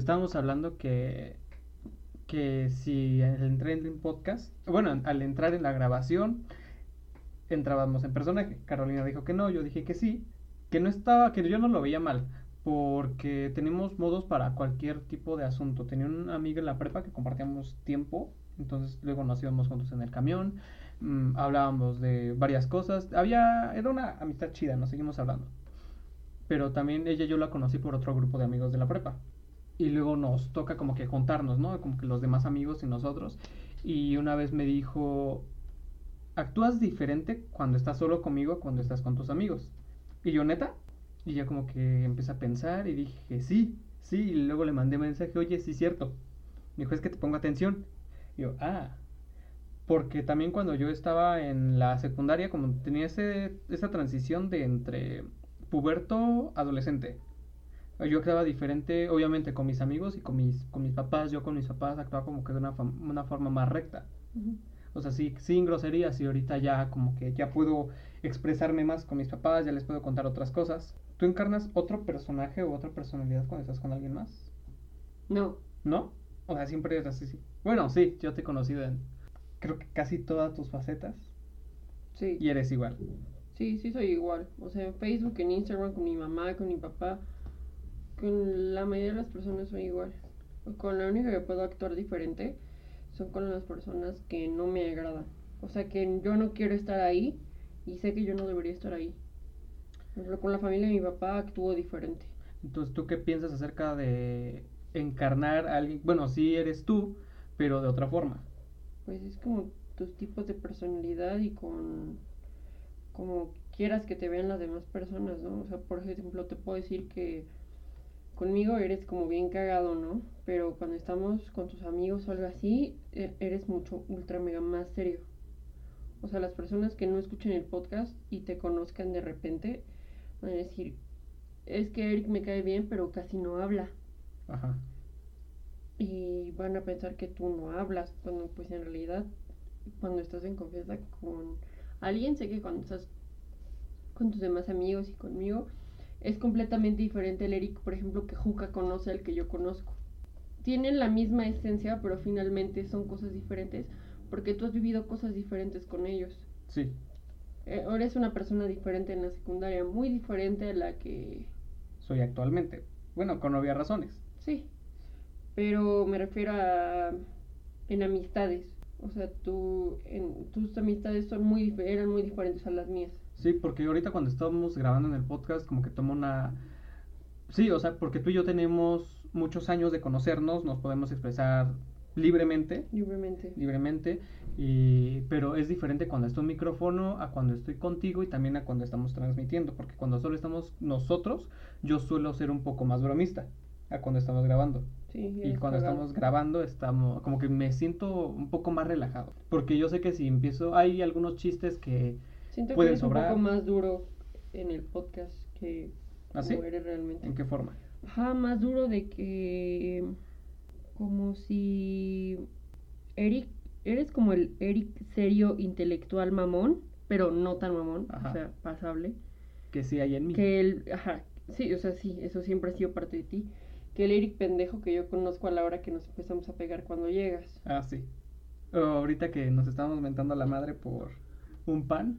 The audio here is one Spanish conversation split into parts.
estábamos hablando que, que si al entrar en podcast, bueno, al entrar en la grabación, entrábamos en persona, Carolina dijo que no, yo dije que sí, que no estaba, que yo no lo veía mal, porque tenemos modos para cualquier tipo de asunto. Tenía una amiga en la prepa que compartíamos tiempo, entonces luego nos íbamos juntos en el camión, mm, hablábamos de varias cosas, había, era una amistad chida, nos seguimos hablando. Pero también ella yo la conocí por otro grupo de amigos de la prepa. Y luego nos toca como que juntarnos, ¿no? Como que los demás amigos y nosotros. Y una vez me dijo, actúas diferente cuando estás solo conmigo cuando estás con tus amigos. Y yo, neta, y ya como que empecé a pensar y dije, sí, sí, y luego le mandé mensaje, oye, sí, cierto. Me dijo, es que te pongo atención. Y yo, ah, porque también cuando yo estaba en la secundaria, como tenía ese, esa transición de entre puberto, adolescente. Yo actuaba diferente, obviamente, con mis amigos y con mis, con mis papás. Yo con mis papás actuaba como que de una, una forma más recta. O sea, sí, sin groserías y ahorita ya como que ya puedo expresarme más con mis papás, ya les puedo contar otras cosas. ¿Tú encarnas otro personaje o otra personalidad cuando estás con alguien más? No. ¿No? O sea, siempre es así, sí. Bueno, sí, yo te he conocido en creo que casi todas tus facetas. Sí. Y eres igual. Sí, sí soy igual. O sea, en Facebook, en Instagram, con mi mamá, con mi papá, con la mayoría de las personas soy igual. Con la única que puedo actuar diferente son con las personas que no me agradan. O sea, que yo no quiero estar ahí y sé que yo no debería estar ahí. Pero con la familia de mi papá actúo diferente. Entonces, ¿tú qué piensas acerca de encarnar a alguien? Bueno, sí eres tú, pero de otra forma. Pues es como tus tipos de personalidad y con como quieras que te vean las demás personas, ¿no? O sea, por ejemplo, te puedo decir que conmigo eres como bien cagado, ¿no? Pero cuando estamos con tus amigos o algo así, e-, eres mucho, ultra mega más serio. O sea, las personas que no escuchen el podcast y te conozcan de repente, van a decir, es que Eric me cae bien, pero casi no habla. Ajá. Y van a pensar que tú no hablas, cuando pues en realidad, cuando estás en confianza con alguien, sé que cuando estás con tus demás amigos y conmigo, es completamente diferente el Eric, por ejemplo, que Juca conoce al que yo conozco. Tienen la misma esencia, pero finalmente son cosas diferentes, porque tú has vivido cosas diferentes con ellos. Sí. Eh, ahora es una persona diferente en la secundaria, muy diferente a la que soy actualmente. Bueno, con obvias razones. Sí, pero me refiero a en amistades. O sea, tú, en, tus amistades son muy, eran muy diferentes a las mías. Sí, porque ahorita cuando estábamos grabando en el podcast, como que tomo una... Sí, o sea, porque tú y yo tenemos muchos años de conocernos, nos podemos expresar libremente. Libremente. Libremente. Y, pero es diferente cuando estoy en micrófono a cuando estoy contigo y también a cuando estamos transmitiendo, porque cuando solo estamos nosotros, yo suelo ser un poco más bromista a cuando estamos grabando. Sí, y cuando estamos grabando, estamos como que me siento un poco más relajado, porque yo sé que si empiezo, hay algunos chistes que siento pueden que eres sobrar. un poco más duro en el podcast que ¿Ah, eres realmente. ¿En qué forma? Ajá, más duro de que como si Eric, eres como el Eric serio intelectual mamón, pero no tan mamón, o sea, pasable. Que sí hay en mí. Que él, ajá, sí, o sea, sí, eso siempre ha sido parte de ti. Que el Eric pendejo que yo conozco a la hora que nos empezamos a pegar cuando llegas. Ah, sí. ahorita que nos estábamos mentando a la madre por un pan.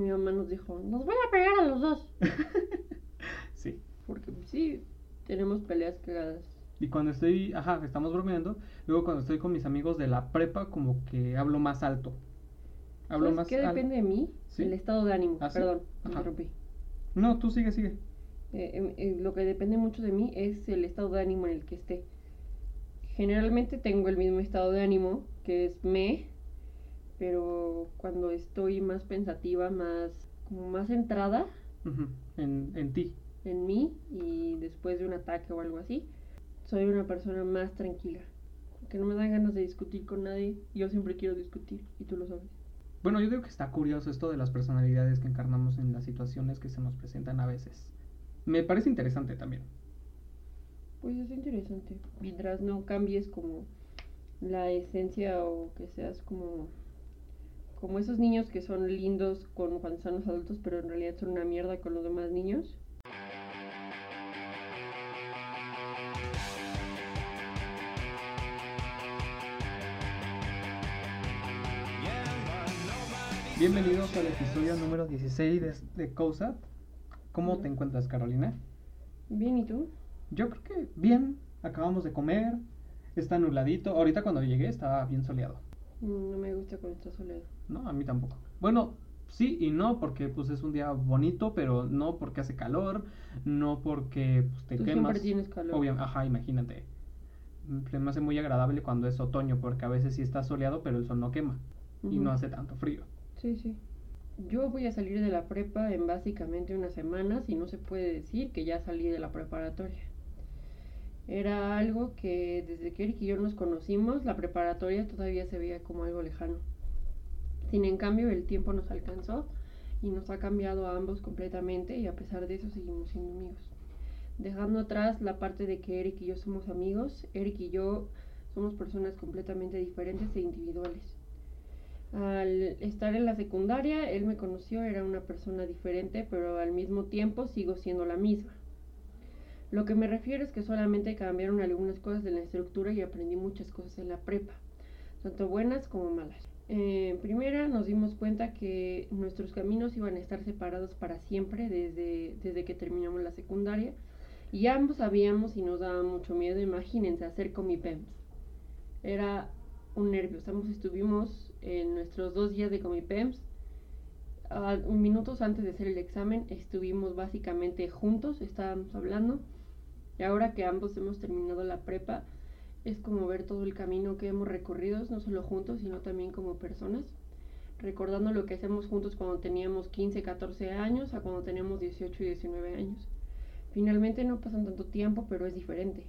Mi mamá nos dijo, nos voy a pegar a los dos. sí. Porque sí, tenemos peleas cagadas. Y cuando estoy, ajá, estamos bromeando, luego cuando estoy con mis amigos de la prepa, como que hablo más alto. Hablo más ¿Qué depende de mí? El estado de ánimo. ¿Ah, Perdón, me interrumpí. No, tú sigue, sigue. Eh, em, eh, lo que depende mucho de mí es el estado de ánimo en el que esté. Generalmente tengo el mismo estado de ánimo, que es me, pero cuando estoy más pensativa, más, como más centrada. en, en ti. En mí, y después de un ataque o algo así, soy una persona más tranquila. Que no me dan ganas de discutir con nadie. Yo siempre quiero discutir y tú lo sabes. Bueno, yo digo que está curioso esto de las personalidades que encarnamos en las situaciones que se nos presentan a veces. Me parece interesante también. Pues es interesante. Mientras no cambies como la esencia o que seas como como esos niños que son lindos con, cuando están los adultos, pero en realidad son una mierda con los demás niños. Bienvenidos al episodio número 16 de, de Cosa. ¿Cómo te encuentras, Carolina? Bien, ¿y tú? Yo creo que bien. Acabamos de comer, está nubladito. Ahorita cuando llegué estaba bien soleado. Mm, no me gusta cuando está soleado. No, a mí tampoco. Bueno, sí y no, porque pues es un día bonito, pero no porque hace calor, no porque pues, te Tú quemas. siempre tienes calor. Obvia- ajá, imagínate. Me hace muy agradable cuando es otoño, porque a veces sí está soleado, pero el sol no quema y no hace tanto frío. Sí, sí. Yo voy a salir de la prepa en básicamente unas semanas y no se puede decir que ya salí de la preparatoria. Era algo que desde que Eric y yo nos conocimos, la preparatoria todavía se veía como algo lejano. Sin en cambio, el tiempo nos alcanzó y nos ha cambiado a ambos completamente y a pesar de eso seguimos siendo amigos. Dejando atrás la parte de que Eric y yo somos amigos, Eric y yo somos personas completamente diferentes e individuales. Al estar en la secundaria, él me conoció, era una persona diferente, pero al mismo tiempo sigo siendo la misma. Lo que me refiero es que solamente cambiaron algunas cosas de la estructura y aprendí muchas cosas en la prepa, tanto buenas como malas. Eh, primera nos dimos cuenta que nuestros caminos iban a estar separados para siempre desde, desde que terminamos la secundaria. Y ambos sabíamos y nos daba mucho miedo, imagínense, hacer comipems. Era un nervio, ambos estuvimos en nuestros dos días de comipems a un minutos antes de hacer el examen estuvimos básicamente juntos, estábamos hablando. Y ahora que ambos hemos terminado la prepa es como ver todo el camino que hemos recorrido, no solo juntos, sino también como personas, recordando lo que hacemos juntos cuando teníamos 15, 14 años a cuando teníamos 18 y 19 años. Finalmente no pasan tanto tiempo, pero es diferente.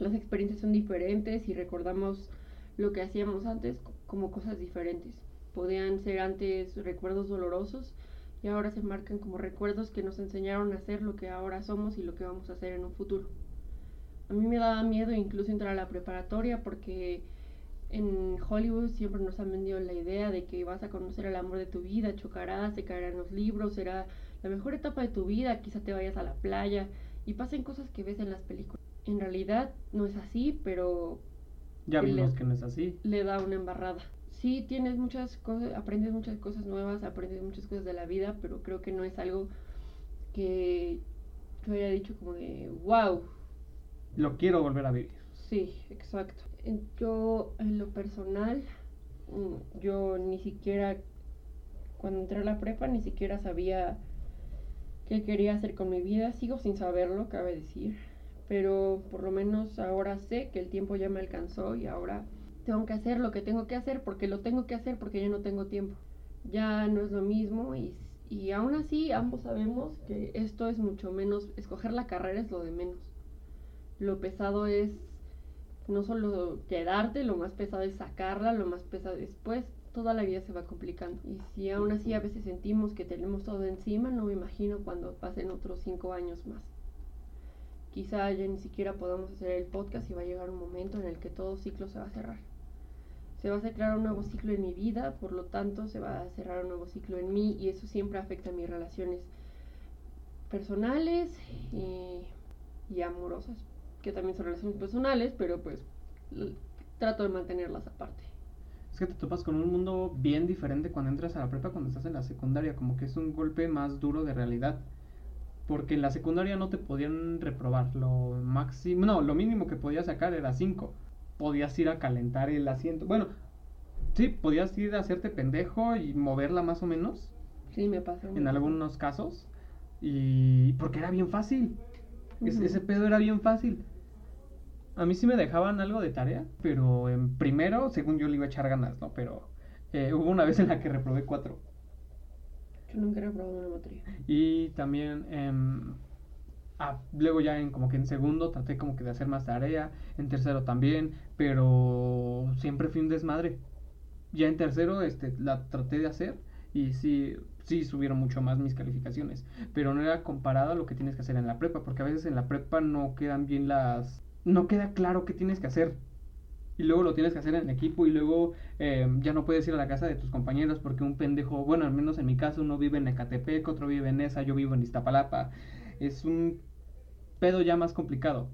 Las experiencias son diferentes y recordamos lo que hacíamos antes co- como cosas diferentes. Podían ser antes recuerdos dolorosos y ahora se marcan como recuerdos que nos enseñaron a hacer lo que ahora somos y lo que vamos a hacer en un futuro. A mí me daba miedo incluso entrar a la preparatoria porque en Hollywood siempre nos han vendido la idea de que vas a conocer el amor de tu vida, chocarás, te caerán los libros, será la mejor etapa de tu vida, quizá te vayas a la playa y pasen cosas que ves en las películas. En realidad no es así, pero Ya vimos que no es así. le da una embarrada. Sí, tienes muchas cosas, aprendes muchas cosas nuevas, aprendes muchas cosas de la vida, pero creo que no es algo que yo haya dicho como de wow. Lo quiero volver a vivir. Sí, exacto. En- Yo, en lo personal, mm, yo ni siquiera, cuando entré a la prepa, ni siquiera sabía qué quería hacer con mi vida. Sigo sin saberlo, cabe decir. Pero por lo menos ahora sé que el tiempo ya me alcanzó y ahora tengo que hacer lo que tengo que hacer porque lo tengo que hacer porque ya no tengo tiempo. Ya no es lo mismo y, y aún así ambos sabemos que esto es mucho menos, escoger la carrera es lo de menos. Lo pesado es no solo quedarte, lo más pesado es sacarla, lo más pesado después, toda la vida se va complicando. Y si aún así a veces sentimos que tenemos todo encima, no me imagino cuando pasen otros cinco años más. Quizá ya ni siquiera podamos hacer el podcast y va a llegar un momento en el que todo ciclo se va a cerrar. Se va a cerrar un nuevo ciclo en mi vida, por lo tanto se va a cerrar un nuevo ciclo en mí y eso siempre afecta a mis relaciones personales y, y amorosas, que también son relaciones personales, pero pues trato de mantenerlas aparte. Es que te topas con un mundo bien diferente cuando entras a la prepa, cuando estás en la secundaria, como que es un golpe más duro de realidad. Porque en la secundaria no te podían reprobar, lo máximo, no, lo mínimo que podías sacar era 5. Podías ir a calentar el asiento. Bueno, sí, podías ir a hacerte pendejo y moverla más o menos, Sí, me pasa. en algunos casos. Y porque era bien fácil. Es- ese pedo era bien fácil. A mí sí me dejaban algo de tarea, pero en primero, según yo le iba a echar ganas, ¿no? Pero eh, hubo una vez en la que reprobé cuatro. Yo nunca he reprobado una materia. Y también, em, ah, luego ya en como que en segundo traté como que de hacer más tarea, en tercero también, pero siempre fui un desmadre. Ya en tercero este, la traté de hacer y sí, sí subieron mucho más mis calificaciones, pero no era comparado a lo que tienes que hacer en la prepa, porque a veces en la prepa no quedan bien las... no queda claro qué tienes que hacer. Y luego lo tienes que hacer en equipo y luego eh, ya no puedes ir a la casa de tus compañeros porque un pendejo, bueno, al menos en mi caso, uno vive en Ecatepec, otro vive en esa, yo vivo en Iztapalapa. Es un pedo ya más complicado.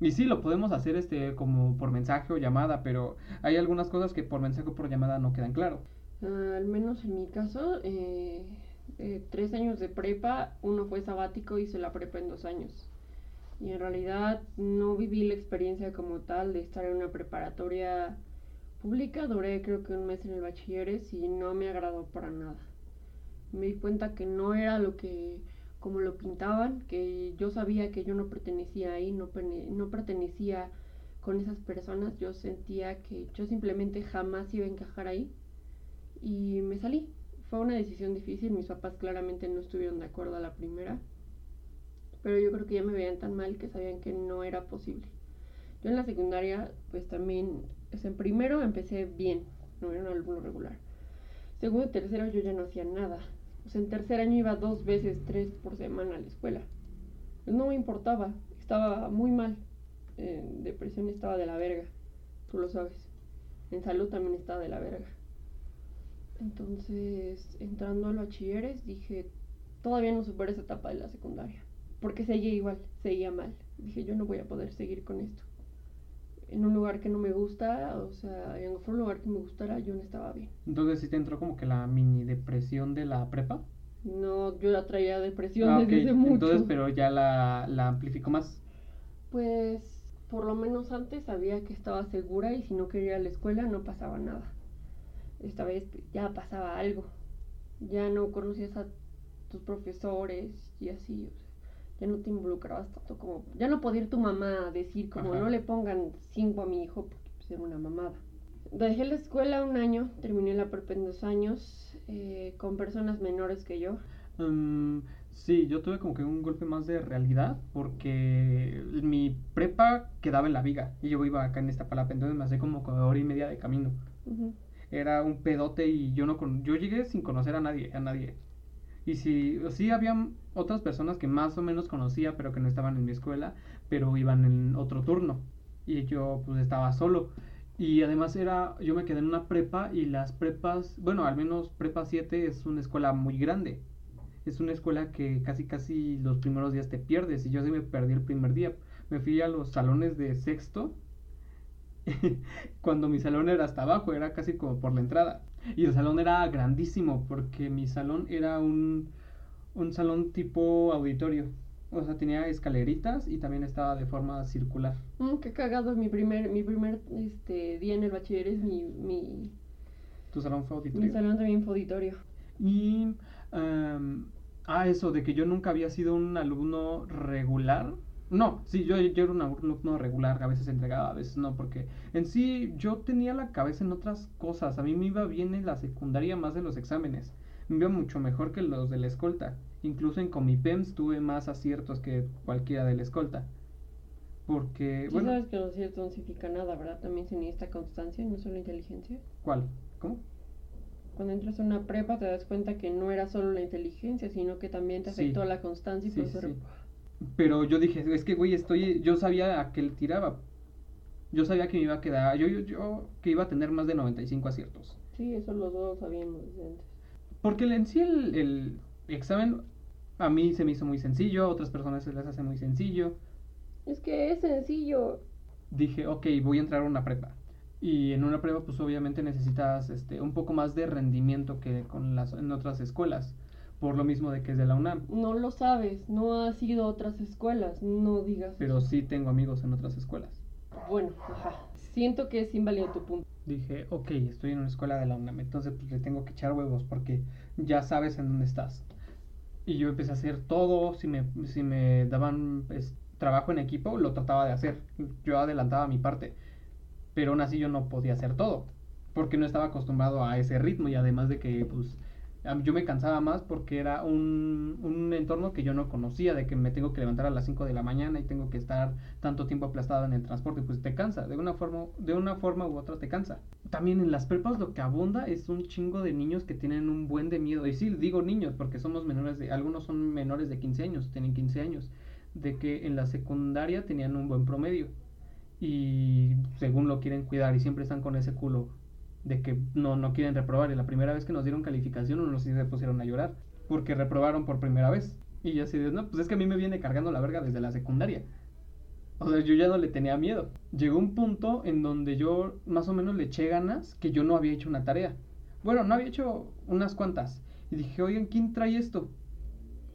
Y sí, lo podemos hacer este como por mensaje o llamada, pero hay algunas cosas que por mensaje o por llamada no quedan claro. Ah, al menos en mi caso, eh, eh, tres años de prepa, uno fue sabático, hice la prepa en dos años. Y en realidad no viví la experiencia como tal de estar en una preparatoria pública. Duré creo que un mes en el bachilleres y no me agradó para nada. Me di cuenta que no era lo que como lo pintaban, que yo sabía que yo no pertenecía ahí, no, no pertenecía con esas personas, yo sentía que yo simplemente jamás iba a encajar ahí y me salí. Fue una decisión difícil, mis papás claramente no estuvieron de acuerdo a la primera, pero yo creo que ya me veían tan mal que sabían que no era posible. Yo en la secundaria, pues también, en primero empecé bien, no era un alumno regular. Segundo y tercero yo ya no hacía nada. O sea, en tercer año iba dos veces, tres por semana a la escuela. Pues no me importaba, estaba muy mal. En depresión estaba de la verga, tú lo sabes. En salud también estaba de la verga. Entonces, entrando a los bachilleres, dije, todavía no superé esa etapa de la secundaria. Porque seguía igual, seguía mal. Dije, yo no voy a poder seguir con esto. En un lugar que no me gusta, o sea, en otro lugar que me gustara, yo no estaba bien. Entonces, ¿sí te entró como que la mini depresión de la prepa? No, yo ya traía depresión ah, desde mucho. Entonces, pero ya la, la amplificó más. Pues, por lo menos antes sabía que estaba segura y si no quería ir a la escuela no pasaba nada esta vez ya pasaba algo. Ya no conocías a tus profesores y así, ya no te involucrabas tanto como, ya no podía ir tu mamá a decir como no le pongan cinco a mi hijo porque pues, era una mamada. Dejé la escuela un año, terminé la prepa en dos años, eh, con personas menores que yo. Um, sí, yo tuve como que un golpe más de realidad porque mi prepa quedaba en la viga y yo iba acá en esta palapa, entonces me hacía como hora y media de camino era un pedote y yo no con yo llegué sin conocer a nadie, a nadie. Y si sí había otras personas que más o menos conocía, pero que no estaban en mi escuela, pero iban en otro turno y yo pues estaba solo. Y además era yo me quedé en una prepa y las prepas, bueno, al menos prepa 7 es una escuela muy grande. Es una escuela que casi casi los primeros días te pierdes y yo sí me perdí el primer día. Me fui a los salones de sexto cuando mi salón era hasta abajo, era casi como por la entrada. Y el salón era grandísimo porque mi salón era un, un salón tipo auditorio. O sea, tenía escaleritas y también estaba de forma circular. Mm, qué cagado, mi primer, mi primer este, día en el bachiller es mi, mi... ¿Tu salón fue auditorio? Mi salón también fue auditorio. Y... ah, eso, de que yo nunca había sido un alumno regular. No, sí, yo, yo era un alumno regular, a veces entregaba, a veces no, porque en sí yo tenía la cabeza en otras cosas. A mí me iba bien en la secundaria más de los exámenes. Me iba mucho mejor que los de la escolta. Incluso en Comipems tuve más aciertos que cualquiera de la escolta. Porque, ¿Tú bueno. sabes que los aciertos no significa nada, ¿verdad? También se necesita constancia, no solo inteligencia. ¿Cuál? ¿Cómo? Cuando entras a una prepa te das cuenta que no era solo la inteligencia, sino que también te afectó la constancia y por eso pero yo dije, es que, güey, estoy, yo sabía a qué le tiraba. Yo sabía que me iba a quedar, yo, yo, yo, que iba a tener más de 95 aciertos. Sí, eso los dos sabíamos antes. Porque en sí el, el examen a mí se me hizo muy sencillo, a otras personas se les hace muy sencillo. Es que es sencillo. Dije, ok, voy a entrar a una prepa. Y en una prepa, pues obviamente necesitas este, un poco más de rendimiento que con las, en otras escuelas por lo mismo de que es de la UNAM. No lo sabes, no has ido a otras escuelas, no digas. Pero sí tengo amigos en otras escuelas. Bueno, ajá. Siento que es inválido tu punto. Dije, ok, estoy en una escuela de la UNAM, entonces pues le tengo que echar huevos porque ya sabes en dónde estás. Y yo empecé a hacer todo, si me, si me daban pues, trabajo en equipo, lo trataba de hacer. Yo adelantaba mi parte, pero aún así yo no podía hacer todo, porque no estaba acostumbrado a ese ritmo y además de que pues yo me cansaba más porque era un, un, entorno que yo no conocía, de que me tengo que levantar a las 5 de la mañana y tengo que estar tanto tiempo aplastado en el transporte, pues te cansa, de una forma, de una forma u otra te cansa. También en las prepas lo que abunda es un chingo de niños que tienen un buen de miedo, y sí, digo niños porque somos menores de, algunos son menores de 15 años, tienen 15 años, de que en la secundaria tenían un buen promedio y según lo quieren cuidar y siempre están con ese culo de que no, no quieren reprobar. Y la primera vez que nos dieron calificación, unos sí se pusieron a llorar porque reprobaron por primera vez. Y yo así de, no, pues es que a mí me viene cargando la verga desde la secundaria. O sea, yo ya no le tenía miedo. Llegó un punto en donde yo más o menos le eché ganas que yo no había hecho una tarea. Bueno, no había hecho unas cuantas. Y dije, oigan, ¿quién trae esto?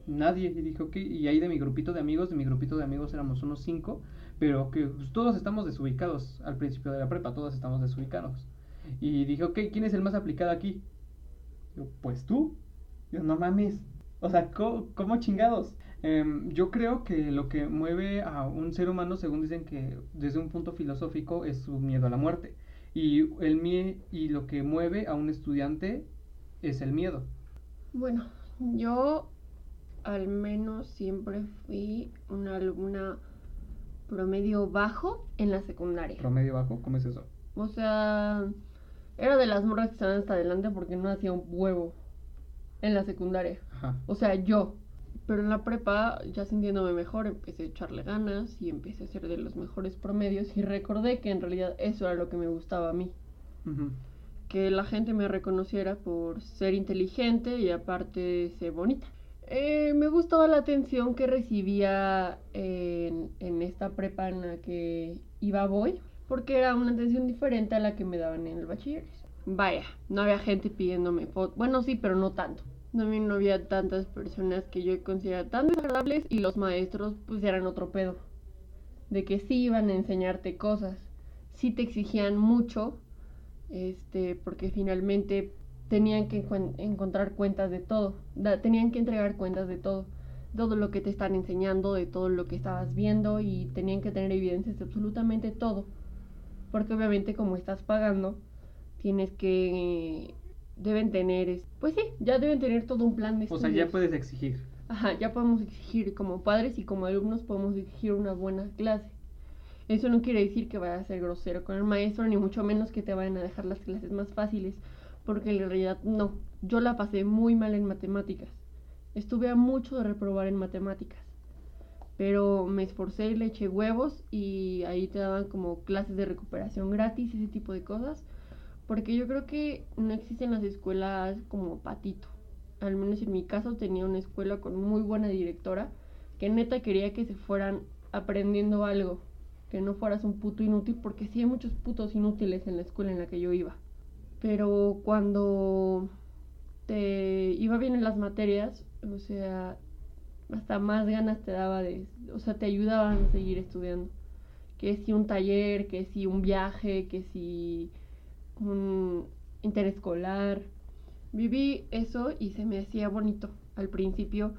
Nadie. Y dije, ok. Y ahí de mi grupito de amigos, de mi grupito de amigos éramos unos cinco. Pero que pues, todos estamos desubicados al principio de la prepa, todos estamos desubicados. Y dije, ok, ¿quién es el más aplicado aquí? Yo, pues tú. Yo, no mames. O sea, ¿cómo, chingados? Em, yo creo que lo que mueve a un ser humano, según dicen que desde un punto filosófico, es su miedo a la muerte. Y, el mie y lo que mueve a un estudiante es el miedo. Bueno, yo al menos siempre fui una alumna promedio bajo en la secundaria. ¿Promedio bajo? ¿Cómo es eso? O sea, era de las morras que estaban hasta adelante porque no hacía un huevo en la secundaria. O sea, yo. Pero en la prepa, ya sintiéndome mejor, empecé a echarle ganas y empecé a ser de los mejores promedios y recordé que en realidad eso era lo que me gustaba a mí. Que la gente me reconociera por ser inteligente y aparte ser bonita. Eh, me gustaba la atención que recibía en, en esta prepa en la que iba voy, porque era una atención diferente a la que me daban en el bachiller. Vaya, no había gente pidiéndome fotos. Bueno, sí, pero no tanto. También no había tantas personas que yo consideraba tan desagradables y los maestros pues eran otro pedo. De que sí iban a enseñarte cosas, sí te exigían mucho, este, porque finalmente tenían que encontrar cuentas de todo, tenían que entregar cuentas de todo, todo lo que te están enseñando, de todo lo que estabas viendo y tenían que tener evidencias de absolutamente todo, porque obviamente como estás pagando, tienes que, deben tener, pues sí, ya deben tener todo un plan de estudios. O sea, ya puedes exigir. Ajá, ya podemos exigir como padres y como alumnos podemos exigir una buena clase. Eso no quiere decir que vayas a ser grosero con el maestro, ni mucho menos que te vayan a dejar las clases más fáciles porque en realidad no, yo la pasé muy mal en matemáticas. Estuve a mucho de reprobar en matemáticas. Pero me esforcé y le eché huevos y ahí te daban como clases de recuperación gratis, ese tipo de cosas. Porque yo creo que no existen las escuelas como patito. Al menos en mi caso tenía una escuela con muy buena directora que neta quería que se fueran aprendiendo algo. Que no fueras un puto inútil porque sí hay muchos putos inútiles en la escuela en la que yo iba pero cuando te iba bien en las materias, o sea, hasta más ganas te daba de, o sea, te ayudaban a seguir estudiando. Que si un taller, que si un viaje, que si un interescolar. Viví eso y se me hacía bonito. Al principio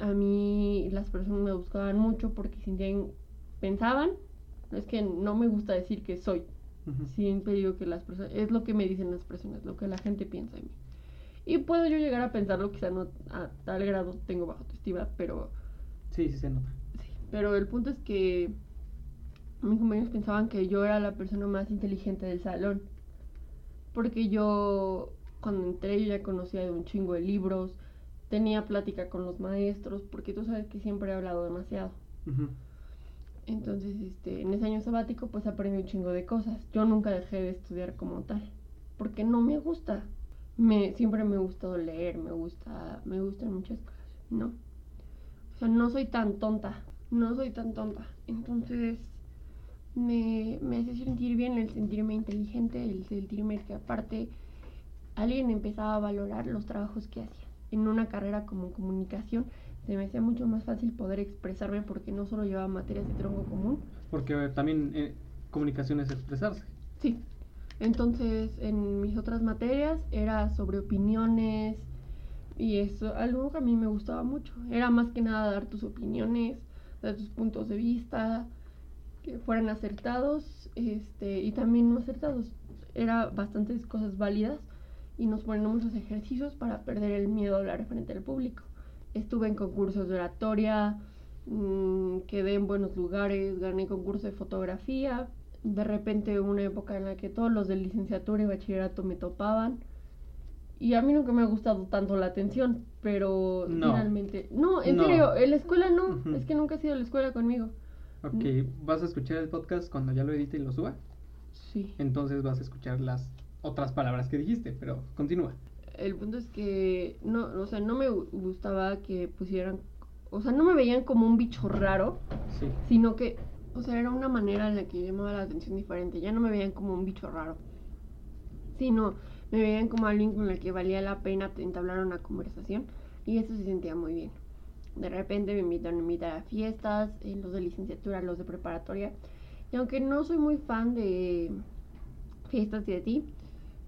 a mí las personas me buscaban mucho porque sentían, pensaban, es que no me gusta decir que soy, Siempre digo que las personas, es lo que me dicen las personas, lo que la gente piensa de mí. Y puedo yo llegar a pensarlo, quizá no a tal grado tengo bajo autoestima, pero... Sí, sí se nota. Sí, pero el punto es que mis compañeros pensaban que yo era la persona más inteligente del salón. Porque yo, cuando entré, yo ya conocía de un chingo de libros, tenía plática con los maestros, porque tú sabes que siempre he hablado demasiado. Entonces, este, en ese año sabático, pues aprendí un chingo de cosas. Yo nunca dejé de estudiar como tal, porque no me gusta. Me, siempre me ha gustado leer, me gusta, me gustan muchas cosas, ¿no? O sea, no soy tan tonta, no soy tan tonta. Entonces, me, me hace sentir bien el sentirme inteligente, el sentirme que aparte alguien empezaba a valorar los trabajos que hacía. En una carrera como comunicación, se me hacía mucho más fácil poder expresarme porque no solo llevaba materias de tronco común. Porque también eh, comunicación es expresarse. Sí. Entonces, en mis otras materias era sobre opiniones y eso, algo que a mí me gustaba mucho. Era más que nada dar tus opiniones, dar tus puntos de vista, que fueran acertados este, y también no acertados. Era bastantes cosas válidas y nos ponemos los ejercicios para perder el miedo a hablar frente al público estuve en concursos de oratoria, mm, quedé en buenos lugares, gané concurso de fotografía. De repente una época en la que todos los de licenciatura y bachillerato me topaban. Y a mí nunca me ha gustado tanto la atención, pero finalmente... No, en serio, en la escuela no, es que nunca he sido la escuela conmigo. Ok, ¿vas a escuchar el podcast cuando ya lo edite y lo suba? Sí. Entonces vas a escuchar las otras palabras que dijiste, pero continúa el punto es que no, o sea, no me gustaba que pusieran, o sea, no me veían como un bicho raro, sino que, o sea, era una manera en la que llamaba la atención diferente, ya no me veían como un bicho raro, sino me veían como alguien con el que valía la pena entablar una conversación y eso se sentía muy bien. De repente me invitan a invitar a fiestas, eh, los de licenciatura, los de preparatoria. Y aunque no soy muy fan de fiestas y de ti,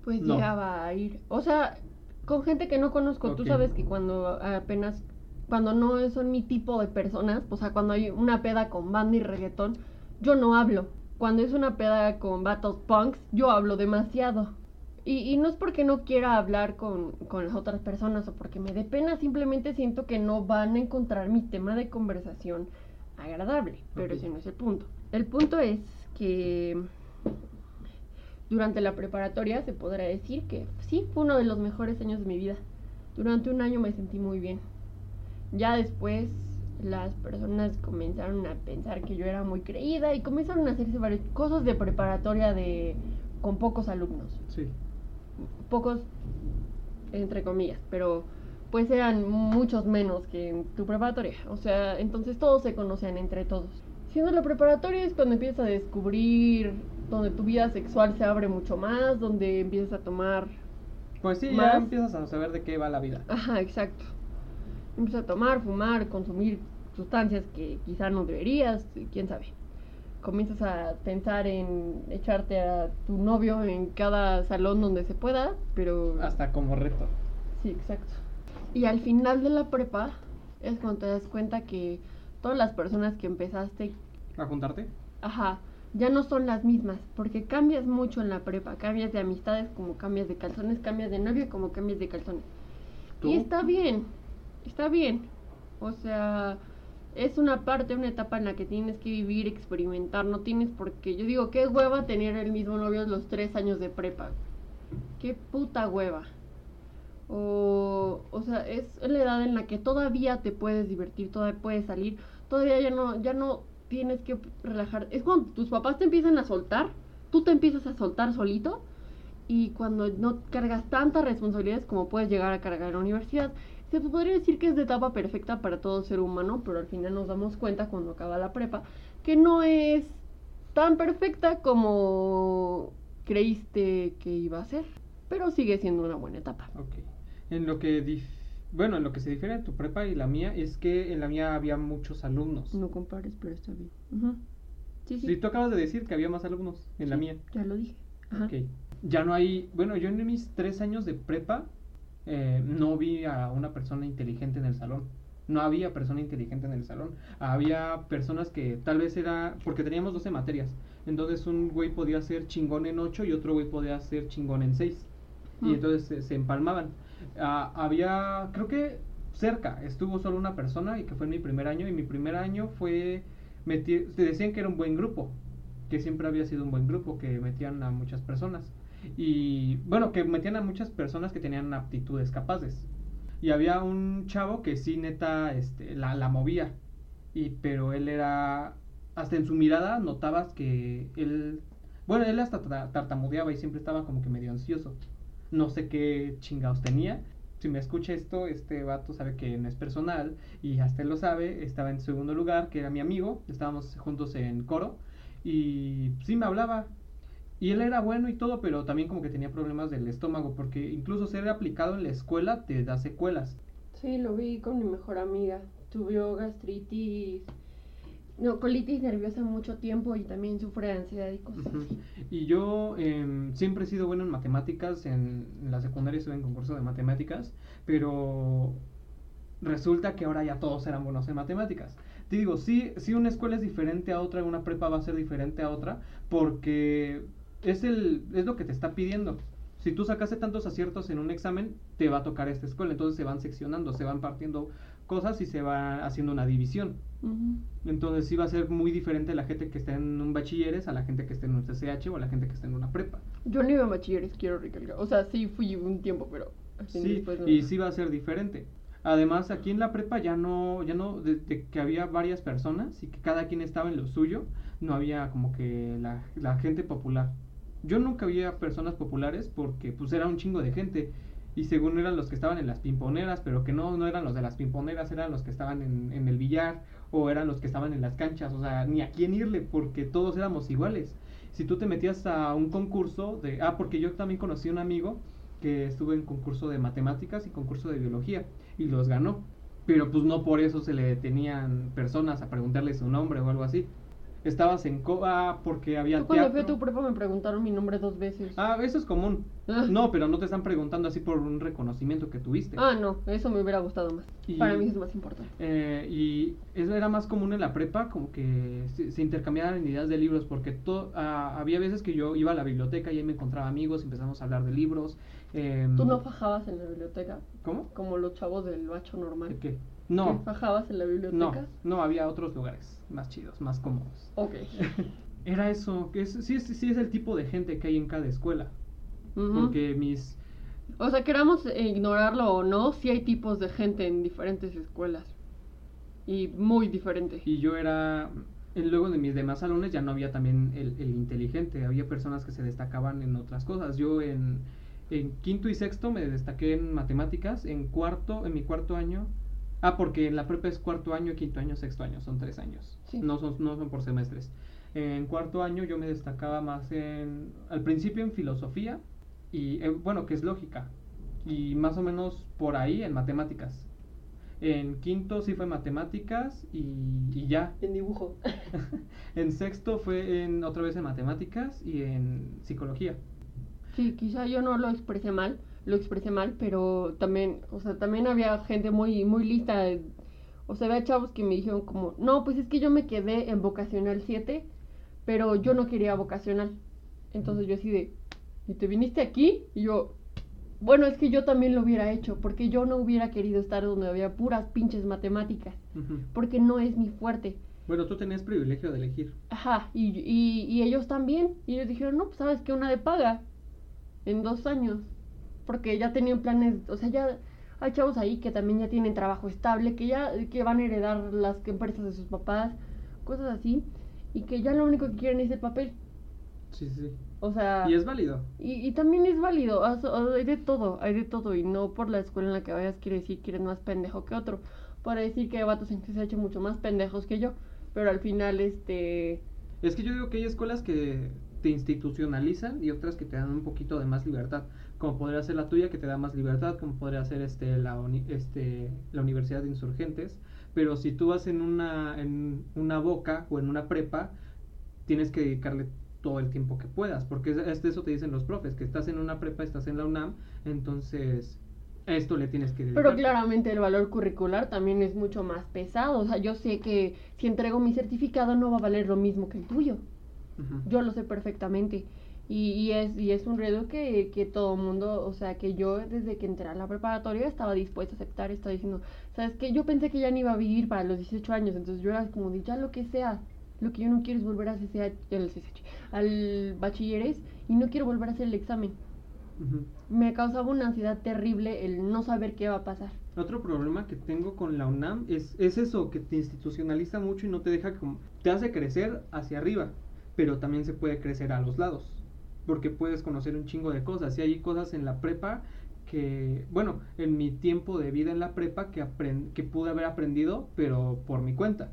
pues llegaba a ir. O sea, con gente que no conozco. Tú sabes que cuando apenas, cuando no son mi tipo de personas, o sea, cuando hay una peda con banda y reggaetón, yo no hablo. Cuando es una peda con vatos punks, yo hablo demasiado. Y, y, no es porque no quiera hablar con, con, las otras personas o porque me dé pena, simplemente siento que no van a encontrar mi tema de conversación agradable, pero ese no es el punto. El punto es que durante la preparatoria se podrá decir que sí, fue uno de los mejores años de mi vida. Durante un año me sentí muy bien. Ya después las personas comenzaron a pensar que yo era muy creída y comenzaron a hacerse varias cosas de preparatoria de con pocos alumnos. Sí pocos, entre comillas, pero pues eran muchos menos que en tu preparatoria. O sea, entonces todos se conocían entre todos. Siendo la preparatoria es cuando empiezas a descubrir, donde tu vida sexual se abre mucho más, donde empiezas a tomar... Pues sí, ya empiezas a saber de qué va la vida. Ajá, exacto. Empiezas a tomar, fumar, consumir sustancias que quizá no deberías, quién sabe comienzas a pensar en echarte a tu novio en cada salón donde se pueda, pero... Hasta como reto. Sí, exacto. Y al final de la prepa es cuando te das cuenta que todas las personas que empezaste... ¿A juntarte? Ajá, ya no son las mismas, porque cambias mucho en la prepa, cambias de amistades como cambias de calzones, cambias de novio como cambias de calzones. Y está bien, está bien. O sea, es una parte, una etapa en la que tienes que vivir, experimentar, no tienes por qué. Yo digo, qué hueva tener el mismo novio los tres años de prepa. Qué puta hueva. O, o sea, es la edad en la que todavía te puedes divertir, todavía puedes salir, todavía ya no, ya no tienes que relajar. Es cuando tus papás te empiezan a soltar, tú te empiezas a soltar solito y cuando no cargas tantas responsabilidades como puedes llegar a cargar en la universidad se podría decir que es de etapa perfecta para todo ser humano, pero al final nos damos cuenta cuando acaba la prepa que no es tan perfecta como creíste que iba a ser, pero sigue siendo una buena etapa. Ok. En lo que bueno, en lo que se difiere tu prepa y la mía es que en la mía había muchos alumnos. No compares, pero está bien. sí, sí. tú acabas de decir que había más alumnos en la mía. Ya lo dije. Ajá. Ok. Ya no hay, bueno, yo en mis tres años de prepa eh, no vi a una persona inteligente en el salón. No había persona inteligente en el salón. Había personas que tal vez era, porque teníamos 12 materias. Entonces un güey podía ser chingón en 8 y otro güey podía ser chingón en 6. Y entonces se, empalmaban. Ah, había, creo que cerca, estuvo solo una persona y que fue en mi primer año. Y mi primer año fue, te decían que era un buen grupo, que siempre había sido un buen grupo, que metían a muchas personas. Y bueno, que metían a muchas personas que tenían aptitudes capaces. Y había un chavo que sí, neta, este, la, la movía. Y, pero él era, hasta en su mirada notabas que él, bueno, él hasta tartamudeaba y siempre estaba como que medio ansioso. No sé qué chingados tenía. Si me escucha esto, este vato sabe que no es personal y hasta él lo sabe. Estaba en segundo lugar, que era mi amigo. Estábamos juntos en coro. Y sí me hablaba y él era bueno y todo, pero también como que tenía problemas del estómago, porque incluso ser aplicado en la escuela te da secuelas. Sí, lo vi con mi mejor amiga. Tuvo gastritis, no, colitis nerviosa mucho tiempo y también sufre de ansiedad y cosas así. Y yo em, siempre he sido bueno en matemáticas, en, la secundaria estuve en concurso de matemáticas, pero resulta que ahora ya todos eran buenos en matemáticas. Te digo, sí, sí una escuela es diferente a otra, una prepa va a ser diferente a otra, porque es, el, es lo que te está pidiendo. Si tú sacaste tantos aciertos en un examen, te va a tocar esta escuela. Entonces se van seccionando, se van partiendo cosas y se va haciendo una división. Entonces sí va a ser muy diferente la gente que está en un bachilleres a la gente que está en un CCH o a la gente que está en una prepa. Yo no iba a bachilleres, quiero recalcar. O sea, sí fui un tiempo, pero... Sí, y sí va a ser diferente. Además, aquí en la prepa ya no, ya no, de, que había varias personas y que cada quien estaba en lo suyo, no había como que la, la gente popular yo nunca había personas populares porque pues era un chingo de gente y según eran los que estaban en las pimponeras, pero que no, no eran los de las pimponeras, eran los que estaban en, en el billar o eran los que estaban en las canchas, o sea, ni a quién irle porque todos éramos iguales. Si tú te metías a un concurso de, ah, porque yo también conocí a un amigo que estuvo en concurso de matemáticas y concurso de biología y los ganó. Pero pues no por eso se le detenían personas a preguntarle su nombre o algo así. Estabas en COA porque había Yo cuando fui a tu prepa me preguntaron mi nombre dos veces. Ah, eso es común. Ah. No, pero no te están preguntando así por un reconocimiento que tuviste. Ah, no, eso me hubiera gustado más. Y- Para mí es más importante. Eh, y eso era más común en la prepa, como que se, se intercambiaban ideas de libros, porque to- ah, había veces que yo iba a la biblioteca y ahí me encontraba amigos, empezamos a hablar de libros. em, ¿Tú no fajabas en la biblioteca? ¿Cómo? Como los chavos del bacho normal. ¿De qué? ¿Sí No, fajabas en la no, biblioteca? no, había otros lugares más chidos, más cómodos. Ok. Era eso, que es, sí, es- sí es el tipo de gente que hay en cada escuela, porque mis... O sea, queramos ignorarlo o no, sí hay tipos de gente en diferentes escuelas. Y muy diferente. Y yo era, luego de mis demás salones ya no había también el, el inteligente, había personas que se destacaban en otras cosas. Yo en, en quinto y sexto me destaqué en matemáticas, en cuarto, en mi cuarto año, ah, porque en la prepa es cuarto año, quinto año, sexto año, son tres años, Sí. no, son, no son por semestres. En cuarto año yo me destacaba más en, al principio en filosofía, y eh, bueno, que es lógica, y más o menos por ahí en matemáticas. En quinto sí fue matemáticas y, y ya. En dibujo. En sexto fue en otra vez en matemáticas y en psicología. Sí, quizá yo no lo expresé mal, lo expresé mal, pero también, o sea, también había gente muy, muy lista. O sea, había chavos que me dijeron como, no, pues es que yo me quedé en vocacional 7, pero yo no quería vocacional. Entonces yo así de, ¿y te viniste aquí? Y yo, bueno, es que yo también lo hubiera hecho, porque yo no hubiera querido estar donde había puras pinches matemáticas, porque no es mi fuerte. Bueno, tú tenías privilegio de elegir. Ajá, y, y, y ellos también. Y ellos dijeron, no, pues sabes que una de paga en dos años. Porque ya tenían planes, o sea, ya hay chavos ahí que también ya tienen trabajo estable, que ya que van a heredar las empresas de sus papás, cosas así. Y que ya lo único que quieren es el papel. Sí, sí. O sea, Y es válido. y, y también es válido, o sea, hay de todo, hay de todo. Y no por la escuela en la que vayas quiere decir que eres más pendejo que otro. Para decir que hay vatos en que se ha hecho mucho más pendejos que yo. Pero al final, este... Es que yo digo que hay escuelas que te institucionalizan y otras que te dan un poquito de más libertad. Como podría ser la tuya que te da más libertad, como podría ser este la uni- este la Universidad de Insurgentes, pero si tú vas en una en una boca o en una prepa, tienes que dedicarle todo el tiempo que puedas, porque es, eso te dicen los profes, que estás en una prepa, estás en la UNAM, entonces esto le tienes que dedicar. Pero claramente el valor curricular también es mucho más pesado. O sea, yo sé que si entrego mi certificado no va a valer lo mismo que el tuyo. Yo lo sé perfectamente. Y, y es, y es un reto que, que todo mundo, o sea, que yo desde que entré a la preparatoria estaba dispuesta a aceptar, estaba diciendo, ¿sabes qué? Yo pensé que ya no iba a vivir para los 18 años, entonces yo era como de ya lo que sea. Lo que yo no quiero es volver a CCH, al, CCH, al bachilleres y no quiero volver a hacer el examen. Ujú. Me causaba una ansiedad terrible el no saber qué va a pasar. Otro problema que tengo con la UNAM es, es eso, que te institucionaliza mucho y no te deja como... Te hace crecer hacia arriba, pero también se puede crecer a los lados, porque puedes conocer un chingo de cosas. Y hay cosas en la prepa que, bueno, en mi tiempo de vida en la prepa que, que pude haber aprendido, pero por mi cuenta.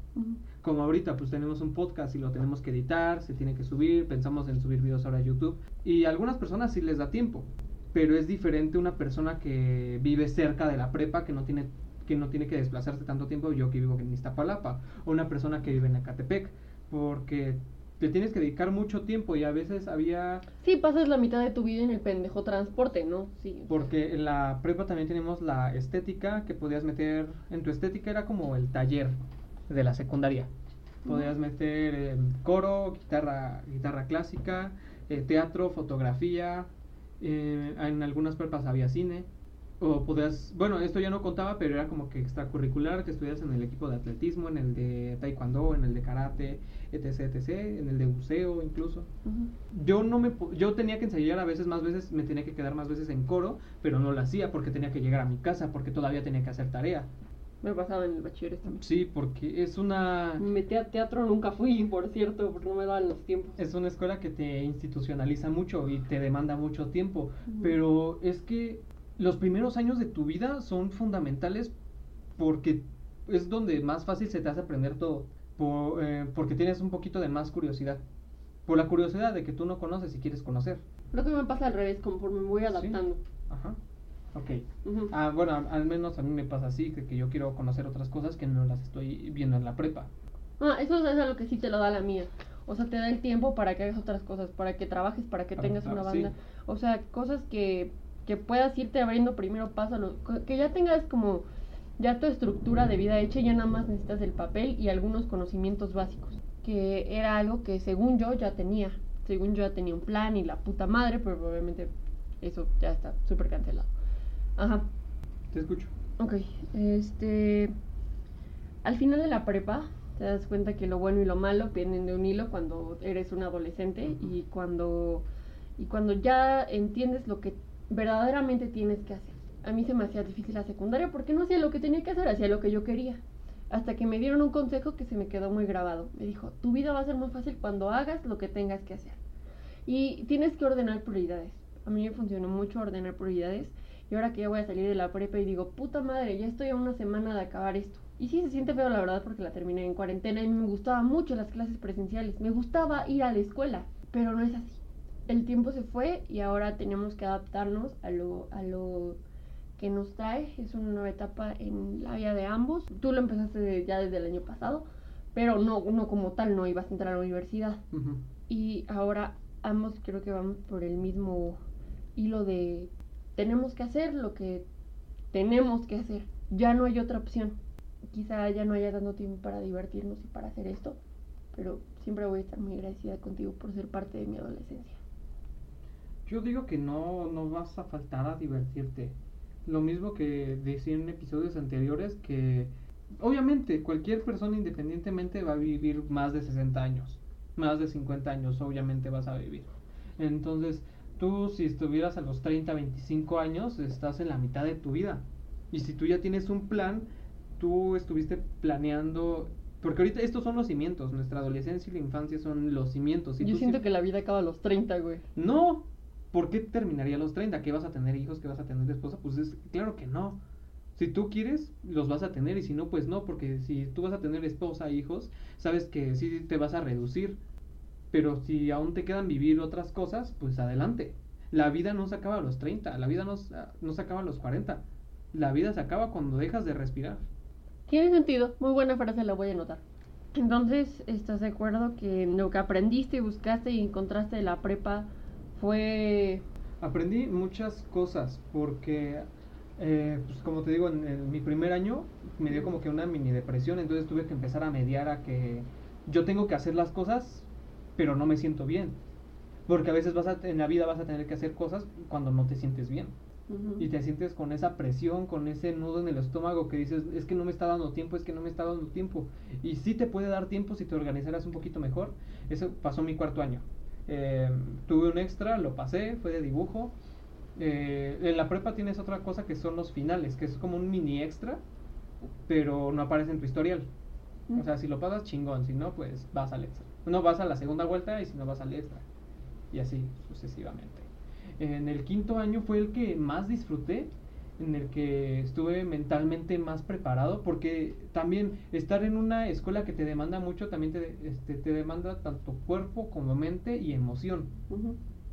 Como ahorita, pues tenemos un podcast y lo tenemos que editar, se tiene que subir, pensamos en subir videos ahora a YouTube. Y a algunas personas sí les da tiempo, pero es diferente una persona que vive cerca de la prepa, que no tiene que no tiene que desplazarse tanto tiempo, yo que vivo en Iztapalapa, o una persona que vive en Ecatepec, porque te tienes que dedicar mucho tiempo y a veces había Sí, pasas la mitad de tu vida en el pendejo transporte, ¿no? Sí. porque en la prepa también tenemos la estética que podías meter en tu estética era como el taller de la secundaria podías meter eh, coro guitarra guitarra clásica eh, teatro fotografía eh, en algunas prepas había cine o podías bueno esto ya no contaba pero era como que extracurricular que estudias en el equipo de atletismo en el de taekwondo en el de karate etc etc en el de buceo incluso. Yo no me yo tenía que ensayar a veces más veces me tenía que quedar más veces en coro pero no lo hacía porque tenía que llegar a mi casa porque todavía tenía que hacer tarea. Me pasaba en el bachilleres también. sí porque es una Me metí a teatro, nunca fui, por cierto, porque no me daban los tiempos. es una escuela que te institucionaliza mucho y te demanda mucho tiempo pero es que los primeros años de tu vida son fundamentales porque es donde más fácil se te hace aprender todo por- eh, porque tienes un poquito de más curiosidad por la curiosidad de que tú no conoces y quieres conocer Creo que me pasa al revés, conforme me voy Sí. adaptando. Ajá. Ok. Ah, bueno, al- menos a mí me pasa así, que, que yo quiero conocer otras cosas que no las estoy viendo en la prepa. Ah, eso es algo que sí te lo da la mía. O sea, te da el tiempo para que hagas otras cosas, para que trabajes, para que Para tengas una sí. banda. O sea, cosas que, que puedas irte abriendo primero paso, que ya tengas como ya tu estructura de vida hecha ya nada más necesitas el papel y algunos conocimientos básicos. Que era algo que según yo ya tenía. Según yo ya tenía un plan y la puta madre, pero obviamente eso ya está súper cancelado. Ajá. Te escucho. Ok, este. Al final de la prepa, te das cuenta que lo bueno y lo malo vienen de un hilo cuando eres un adolescente y cuando. Y cuando ya entiendes lo que verdaderamente tienes que hacer. A mí se me hacía difícil la secundaria porque no hacía lo que tenía que hacer, hacía lo que yo quería. Hasta que me dieron un consejo que se me quedó muy grabado. Me dijo, tu vida va a ser más fácil cuando hagas lo que tengas que hacer. Y tienes que ordenar prioridades. A mí me funcionó mucho ordenar prioridades. Y ahora que ya voy a salir de la prepa y digo, puta madre, ya estoy a una semana de acabar esto. Y sí se siente feo la verdad porque la terminé en cuarentena y me gustaban mucho las clases presenciales. Me gustaba ir a la escuela, pero no es así. El tiempo se fue y ahora tenemos que adaptarnos a lo, a lo que nos trae. Es una nueva etapa en la vida de ambos. Tú lo empezaste ya desde el año pasado, pero no, no como tal, no ibas a entrar a la universidad y ahora ambos creo que vamos por el mismo hilo de tenemos que hacer lo que tenemos que hacer, ya no hay otra opción. Quizá ya no haya dando tiempo para divertirnos y para hacer esto, pero siempre voy a estar muy agradecida contigo por ser parte de mi adolescencia. Yo digo que no, no vas a faltar a divertirte. Lo mismo que decía en episodios anteriores, que obviamente cualquier persona independientemente va a vivir más de 60 años, más de 50 años, obviamente vas a vivir. Entonces, tú si estuvieras a los 30, 25 años, estás en la mitad de tu vida. Y si tú ya tienes un plan, tú estuviste planeando, porque ahorita estos son los cimientos, nuestra adolescencia y la infancia son los cimientos. Si Yo siento sie- que la vida acaba a los 30, güey. no, ¿por qué terminaría a los 30? ¿Que vas a tener hijos? ¿Que vas a tener esposa? Pues es claro que no. Si tú quieres, los vas a tener y si no, pues no, porque si tú vas a tener esposa hijos, sabes que sí te vas a reducir. Pero si aún te quedan vivir otras cosas, pues adelante. La vida no se acaba a los 30, la vida no, no se acaba a los 40. La vida se acaba cuando dejas de respirar. Tiene sentido, muy buena frase, la voy a anotar. Entonces, ¿estás de acuerdo que lo que aprendiste, buscaste y encontraste de la prepa fue Aprendí muchas cosas porque, eh, pues como te digo, en, mi primer año me dio como que una mini depresión, entonces tuve que empezar a mediar a que yo tengo que hacer las cosas, pero no me siento bien. Porque a veces vas a, en la vida vas a tener que hacer cosas cuando no te sientes bien. Y te sientes con esa presión, con ese nudo en el estómago que dices, es que no me está dando tiempo, es que no me está dando tiempo. Y sí te puede dar tiempo si te organizaras un poquito mejor. Eso pasó mi cuarto año. Eh, tuve un extra, lo pasé, fue de dibujo. Eh, en la prepa tienes otra cosa que son los finales, que es como un mini extra, pero no aparece en tu historial. O sea, si lo pasas, chingón, si no, pues vas al extra. No vas a la segunda vuelta y si no vas al extra. Y así sucesivamente. En el quinto año fue el que más disfruté, en el que estuve mentalmente más preparado, porque también estar en una escuela que te demanda mucho, también te, este, te demanda tanto cuerpo como mente y emoción.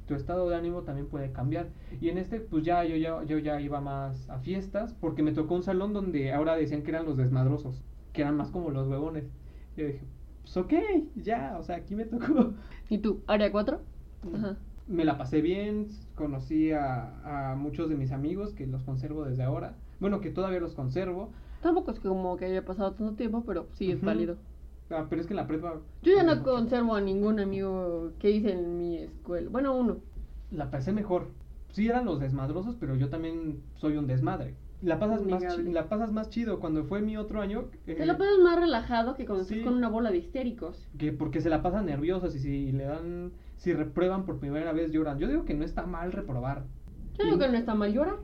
Tu estado de ánimo también puede cambiar. Y en este, pues ya yo, ya yo ya iba más a fiestas, porque me tocó un salón donde ahora decían que eran los desmadrosos, que eran más como los huevones. Y yo dije, pues ok, ya, o sea, aquí me tocó. ¿Y tú, área 4? Ajá. Me la pasé bien, conocí a, a muchos de mis amigos que los conservo desde ahora. Bueno, que todavía los conservo. Tampoco es como que haya pasado tanto tiempo, pero sí es válido. Ah, pero es que en la prepa... Yo ya no mucho. conservo a ningún amigo que hice en mi escuela. Bueno, uno. La pasé mejor. Sí eran los desmadrosos, pero yo también soy un desmadre. La pasas, más, la pasas más chido. Cuando fue mi otro año... Te eh, lo pasas más relajado que cuando sí. estás con una bola de histéricos. que porque se la pasan nerviosos y si le dan... Si reprueban por primera vez lloran. Yo digo que no está mal reprobar. Yo digo que no está mal llorar.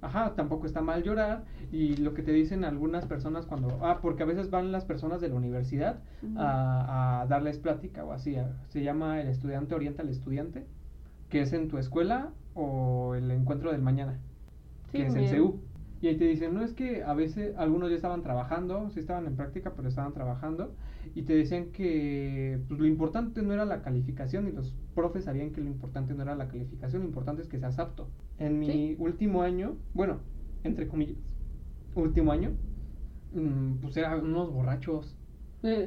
Ajá, tampoco está mal llorar. Y lo que te dicen algunas personas cuando... Ah, porque a veces van las personas de la universidad a, a darles plática o así. a- se llama el estudiante orienta al estudiante, que es en tu escuela o el encuentro del mañana, Sí, que es en. CEU. Y ahí te dicen, no es que a veces algunos ya estaban trabajando, sí estaban en práctica, pero estaban trabajando. Y te decían que pues, lo importante no era la calificación y los profes sabían que lo importante no era la calificación, lo importante es que seas apto. En mi Sí. último año, bueno, entre comillas, último año, mm, pues eran unos borrachos.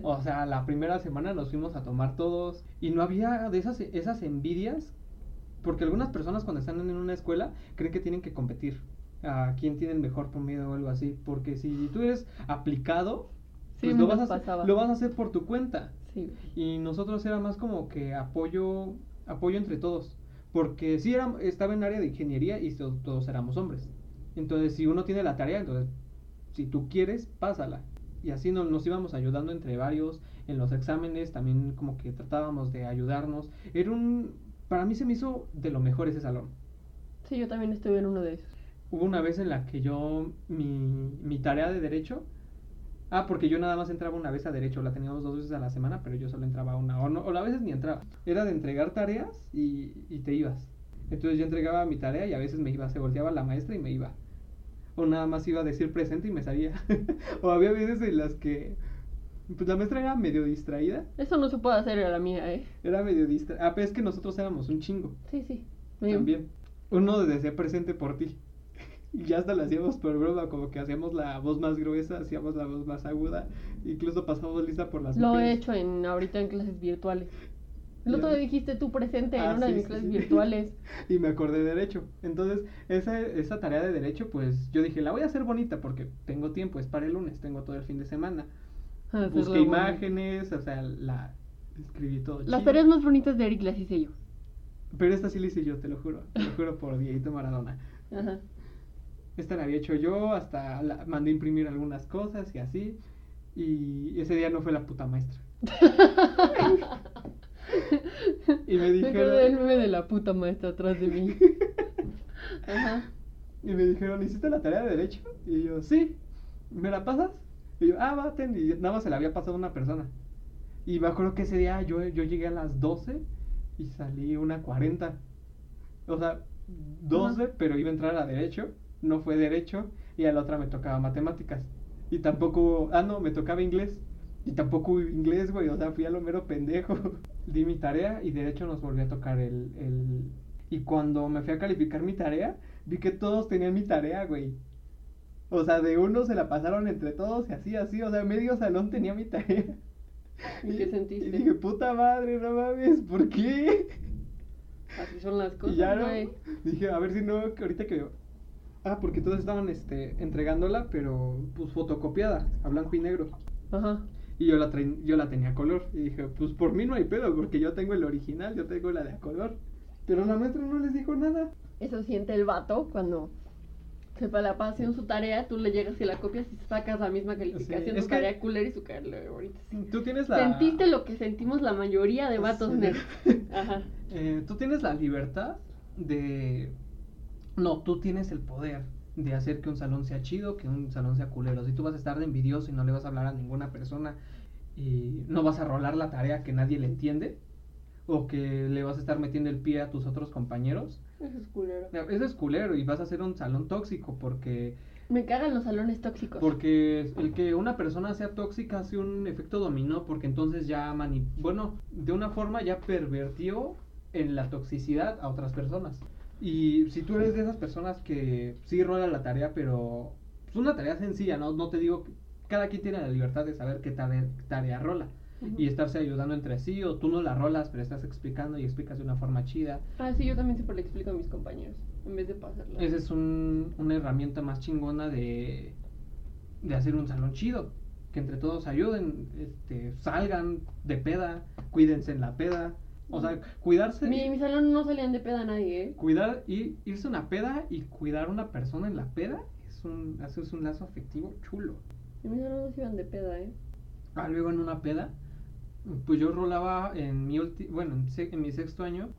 O sea, la primera semana nos fuimos a tomar todos y no había de esas, esas envidias, porque algunas personas cuando están en una escuela creen que tienen que competir a quién tiene el mejor promedio o algo así, porque si tú eres aplicado, pues lo, vas a, hacer- pasaba. lo vas a hacer por tu cuenta. sí. Y nosotros era más como que apoyo, apoyo entre todos. Porque sí era, estaba en área de ingeniería y to- todos éramos hombres. Entonces, si uno tiene la tarea, entonces, si tú quieres, pásala. Y así nos, nos íbamos ayudando entre varios. En los exámenes también como que tratábamos de ayudarnos. Era un... Para mí se me hizo de lo mejor ese salón. Sí, yo también estuve en uno de esos. Hubo una vez en la que yo, mi, mi tarea de derecho, ah, porque yo nada más entraba una vez a derecho, la teníamos dos veces a la semana, pero yo solo entraba una, o, no, o a veces ni entraba. Era de entregar tareas y, y te ibas. Entonces yo entregaba mi tarea y a veces me iba, se volteaba la maestra y me iba. O nada más iba a decir presente y me salía. o había veces en las que, pues la maestra era medio distraída, Eso no se puede hacer a la mía, ¿eh? era medio distraída. Ah, pero es que nosotros éramos un chingo. Sí, sí. También. Uno decía presente por ti. Y ya hasta lo hacíamos por broma, como que hacíamos la voz más gruesa, hacíamos la voz más aguda, incluso pasamos lista por las Lo he hecho en ahorita en clases virtuales. El otro día dijiste tú presente Ah, en una sí, de mis sí, clases sí. virtuales. Y me acordé de derecho. Entonces, esa, esa tarea de derecho, pues yo dije, la voy a hacer bonita porque tengo tiempo, es para el lunes, tengo todo el fin de semana. Hacerlo Busqué imágenes, o sea, la escribí todo. Las chido. tareas más bonitas de Eric las hice yo. Pero esta sí la hice yo, te lo juro. Te lo juro por Dieguito Maradona. Ajá. Esta la había hecho yo, hasta la mandé imprimir algunas cosas y así. Y ese día no fue la puta maestra. Y me dijeron, meme de la puta maestra atrás de mí. Ajá. y me dijeron, ¿hiciste la tarea de derecho? Y yo, sí. ¿Me la pasas? Y yo, ah, va, ten", Y nada más se la había pasado a una persona. Y me acuerdo que ese día yo, yo llegué a las 12 y salí una 40. O sea, 12, Ajá. pero iba a entrar a derecho. No fue derecho. Y a la otra me tocaba matemáticas. Y tampoco, ah, no, me tocaba inglés. Y tampoco inglés, güey. O sea, fui a lo mero pendejo. Di mi tarea y derecho nos volvió a tocar el, el... Y cuando me fui a calificar mi tarea, vi que todos tenían mi tarea, güey. O sea, de uno se la pasaron entre todos y así, así. O sea, medio salón tenía mi tarea. ¿Y qué sentiste? Y dije, puta madre, no mames, ¿por qué? Así son las cosas, y ya no. güey. Dije, a ver si no, que ahorita que. Ah, porque todos estaban este, entregándola, pero pues fotocopiada, a blanco y negro. Ajá. Y yo la, yo la tenía a color. Y dije, pues por mí no hay pedo, porque yo tengo el original, yo tengo la de a color. Pero la maestra no les dijo nada. Eso siente el vato cuando se la pasa haciendo su tarea, tú le llegas y la copias y sacas la misma calificación, es su que- tarea culera y su tarea bonita. Tú tienes la. Sentiste lo que sentimos la mayoría de vatos Sí. Ajá. Eh, tú tienes la libertad de... No, tú tienes el poder de hacer que un salón sea chido, que un salón sea culero. Si tú vas a estar de envidioso y no le vas a hablar a ninguna persona y no vas a rolar la tarea que nadie le entiende, o que le vas a estar metiendo el pie a tus otros compañeros, Eso es culero. eso es culero y vas a hacer un salón tóxico porque Me cagan los salones tóxicos. porque el que una persona sea tóxica hace un efecto dominó, porque entonces ya mani bueno, de una forma ya pervertió en la toxicidad a otras personas. Y si tú eres de esas personas que sí rola la tarea, pero es una tarea sencilla, no, no te digo, que cada quien tiene la libertad de saber qué tarea, tarea rola. Y estarse ayudando entre sí, o tú no la rolas, pero estás explicando y explicas de una forma chida. Ah, sí, yo también siempre le explico a mis compañeros, en vez de pasarla. Esa es un- una herramienta más chingona de, de hacer un salón chido. Que entre todos ayuden, este, salgan de peda, cuídense en la peda. O sea, cuidarse, Mi, mi salón no salían de peda nadie, ¿eh? cuidar y irse a una peda y cuidar a una persona en la peda es un, eso es un lazo afectivo chulo. En mi salón no se iban de peda, ¿eh? Ah, luego en una peda, pues yo rolaba en mi ulti- bueno, en, se- en mi sexto año,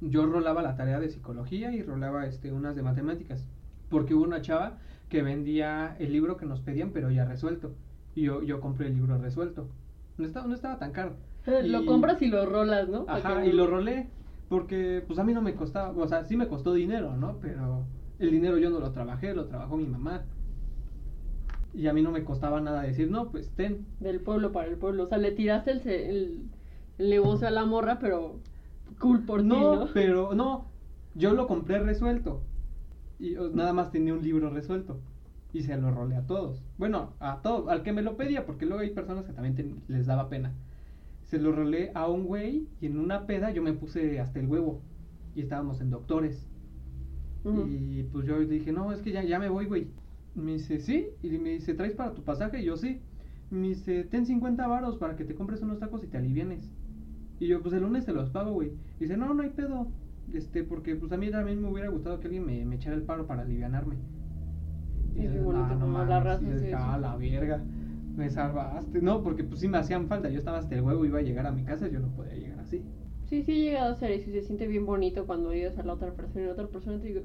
yo rolaba la tarea de psicología y rolaba este unas de matemáticas, porque hubo una chava que vendía el libro que nos pedían, pero ya resuelto. Y yo, yo compré el libro resuelto. No estaba, no estaba tan caro. Lo compras y lo rolas, ¿no? Ajá, y lo rolé, porque pues a mí no me costaba, o sea, sí me costó dinero, ¿no? Pero el dinero yo no lo trabajé, lo trabajó mi mamá. Y a mí no me costaba nada decir, no, pues ten. Del pueblo para el pueblo. O sea, le tiraste el, el, el negocio a la morra, pero cool por ti, no, ¿no? pero no, yo lo compré resuelto. Y o, nada más tenía un libro resuelto. Y se lo rolé a todos. Bueno, a todos, al que me lo pedía, porque luego hay personas que también les daba pena. Se lo rolé a un güey y en una peda yo me puse hasta el huevo. Y estábamos en doctores. Y pues yo dije, no, es que ya, ya me voy, güey. Me dice, sí. Y me dice, ¿traes para tu pasaje? Y yo, sí. Me dice, ten 50 varos para que te compres unos tacos y te alivienes. Y yo, pues el lunes te los pago, güey. Dice, no, no hay pedo. Este, porque pues a mí también me hubiera gustado que alguien me, me echara el paro para alivianarme. Es yo, bien bonito "Ah, como mames", la raza y yo. "Ah, la verga. Me salvaste. No, porque pues sí me hacían falta. Yo estaba hasta el huevo, iba a llegar a mi casa, yo no podía llegar así. Sí, sí he llegado a ser eso y se siente bien bonito cuando ayudas a la otra persona y la otra persona te digo,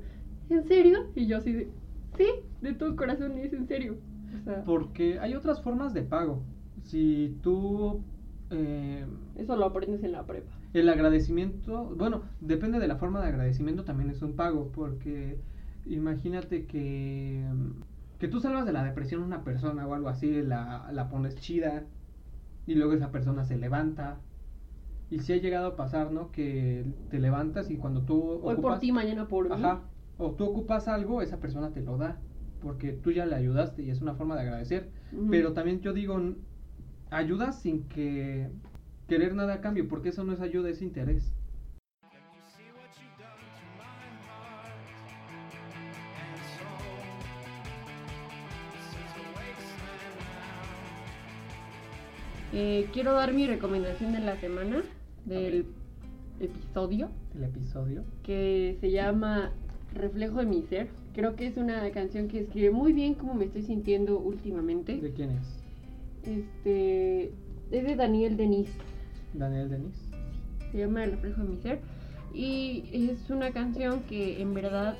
¿en serio? Y yo así de, sí, de todo corazón, es en serio. O sea, Porque hay otras formas de pago. Si tú... eh, eso lo aprendes en la prepa. El agradecimiento, bueno, depende de la forma de agradecimiento, también es un pago, porque imagínate que, que tú salvas de la depresión a una persona o algo así, la, la pones chida y luego esa persona se levanta. Y si ha llegado a pasar, ¿no? Que te levantas y cuando tú Hoy por ti, mañana por mí. Ajá, o tú ocupas algo, esa persona te lo da, porque tú ya le ayudaste y es una forma de agradecer. Pero también yo digo, ayuda sin que querer nada a cambio, porque eso no es ayuda, es interés. Eh, quiero dar mi recomendación de la semana, del episodio, El episodio. que se llama Reflejo de mi ser. Creo que es una canción que escribe muy bien cómo me estoy sintiendo últimamente. ¿De quién es? Este es de Daniel Denis. Daniel Denis. Se llama El reflejo de mi ser. Y es una canción que en verdad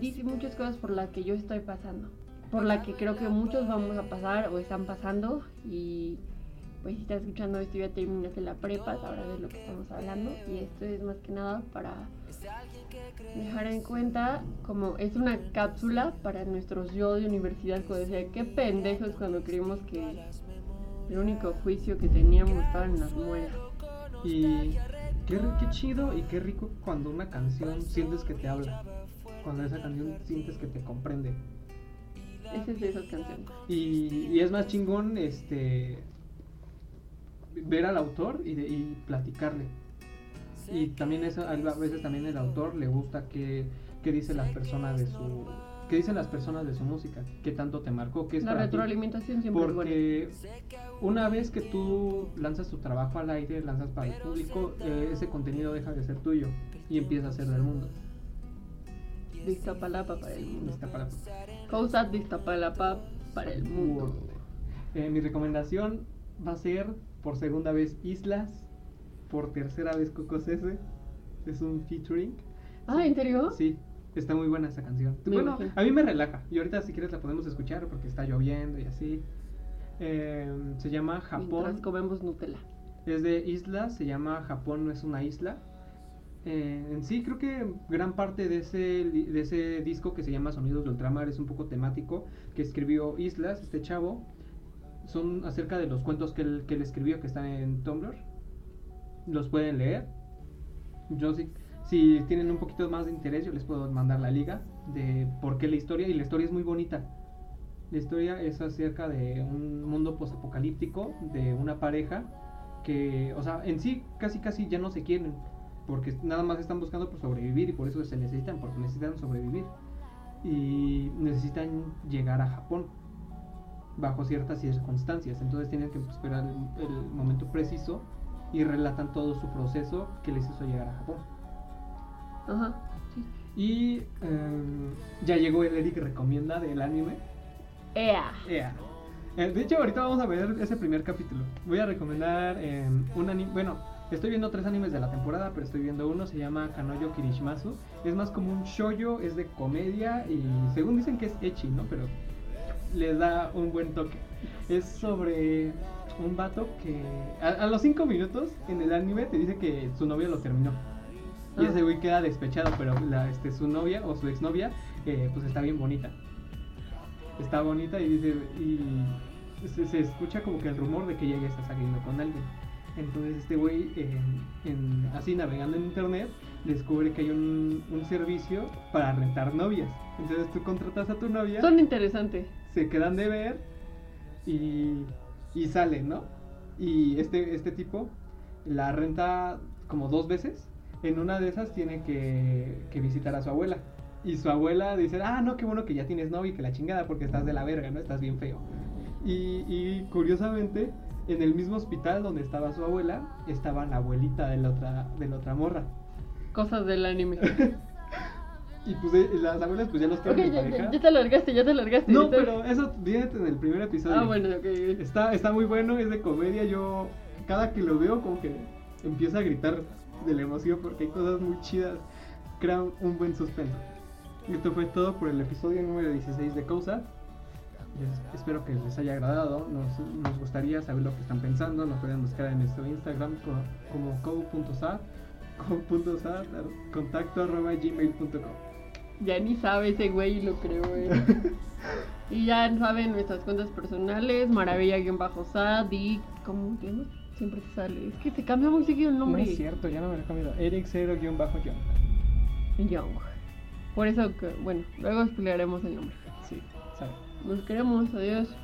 dice muchas cosas por las que yo estoy pasando. Por la que creo que muchos vamos a pasar o están pasando. Y pues si estás escuchando esto ya terminaste la prepa, sabrás de lo que estamos hablando. Y esto es más que nada para dejar en cuenta como es una cápsula para nuestros yo de universidad cuando decía qué pendejos cuando creímos que el único juicio que teníamos estaba en las muelas. Y qué, qué chido y qué rico cuando una canción sientes que te habla. Cuando esa canción sientes que te comprende. Esa es de esas canciones. Y, y es más chingón este ver al autor y, de- y platicarle. Y también eso, a veces también el autor le gusta que, que dicen las personas de su que dicen las personas de su música, qué tanto te marcó, qué es La para ti. retroalimentación siempre es buena. Porque una vez que tú lanzas tu trabajo al aire, lanzas para el público, eh, ese contenido deja de ser tuyo y empieza a ser del mundo. De Iztapalapa para el mundo. Para- Cosas para el mundo. Eh, mi recomendación va a ser por segunda vez Islas, por tercera vez Coco Cese. Es un featuring. Ah, ¿en serio? Sí, está muy buena esa canción. Me bueno, imagino. a mí me relaja. Y ahorita si quieres la podemos escuchar porque está lloviendo y así. Eh, se llama Japón. Mientras comemos Nutella. Es de islas, se llama Japón no es una isla. Eh, en sí, creo que gran parte de ese, de ese disco que se llama Sonidos de Ultramar es un poco temático, que escribió Islas, este chavo. Son acerca de los cuentos que él, que él escribió, que están en Tumblr. Los pueden leer. Yo sí, si tienen un poquito más de interés, yo les puedo mandar la liga de por qué la historia, y la historia es muy bonita. La historia es acerca de un mundo posapocalíptico, de una pareja que, o sea, en sí casi casi ya no se quieren, porque nada más están buscando por sobrevivir y por eso se necesitan, porque necesitan sobrevivir. Y necesitan llegar a Japón bajo ciertas circunstancias, entonces tienen que esperar el, el momento preciso y relatan todo su proceso que les hizo llegar a Japón. Ajá. Sí. Y em, ya llegó el Eric recomienda del anime. Ea. Ea. Eh, de hecho, ahorita vamos a ver ese primer capítulo. Voy a recomendar eh, un anime. Bueno, estoy viendo tres animes de la temporada, pero estoy viendo uno, se llama Kanoyo Kirishimasu. Es más como un shoyo, es de comedia y según dicen que es echi, ¿no? Pero le da un buen toque. Es sobre un vato que a, a los cinco minutos en el anime te dice que su novia lo terminó. Y Ah. ese güey queda despechado, pero la, este, su novia o su exnovia eh, pues está bien bonita. está bonita y dice, y se, se escucha como que el rumor de que ella ya está saliendo con alguien. Entonces este güey, en- en- así navegando en internet, descubre que hay un, un servicio para rentar novias. Entonces tú contratas a tu novia, Son interesantes. Se quedan de ver y, y salen, ¿no? Y este, este tipo la renta como dos veces. En una de esas tiene que, que visitar a su abuela. Y su abuela dice, ah, no, qué bueno que ya tienes novio y que la chingada porque estás de la verga, ¿no? Estás bien feo. Y, y curiosamente, en el mismo hospital donde estaba su abuela, estaba la abuelita de la otra, de la otra morra. Cosas del anime. Y pues eh, las abuelas pues ya los ok, tienen ya, pareja. ya, ya te largaste, ya te largaste. No, te- pero eso viene en el primer episodio. Ah, bueno, ok. Está, está muy bueno, es de comedia. Yo, cada que lo veo, como que empiezo a gritar de la emoción porque hay cosas muy chidas. Crean un buen suspenso. Esto fue todo por el episodio número 16 de Cousa. Es- espero que les haya agradado. Nos, nos gustaría saber lo que están pensando. Nos pueden buscar en nuestro Instagram co- como co.sat, co.sat, contacto arroba gmail.com. Ya ni sabe ese güey y lo creo, eh. Y ya saben nuestras cuentas personales, maravilla-sad y... ¿Cómo se llama? Siempre te sale. Es que te cambia muy seguido el No nombre. es cierto, ya no me lo he cambiado. Eric 0-John. Young. Por eso que, bueno, luego explicaremos el nombre. Sí, sabe. Nos queremos, adiós.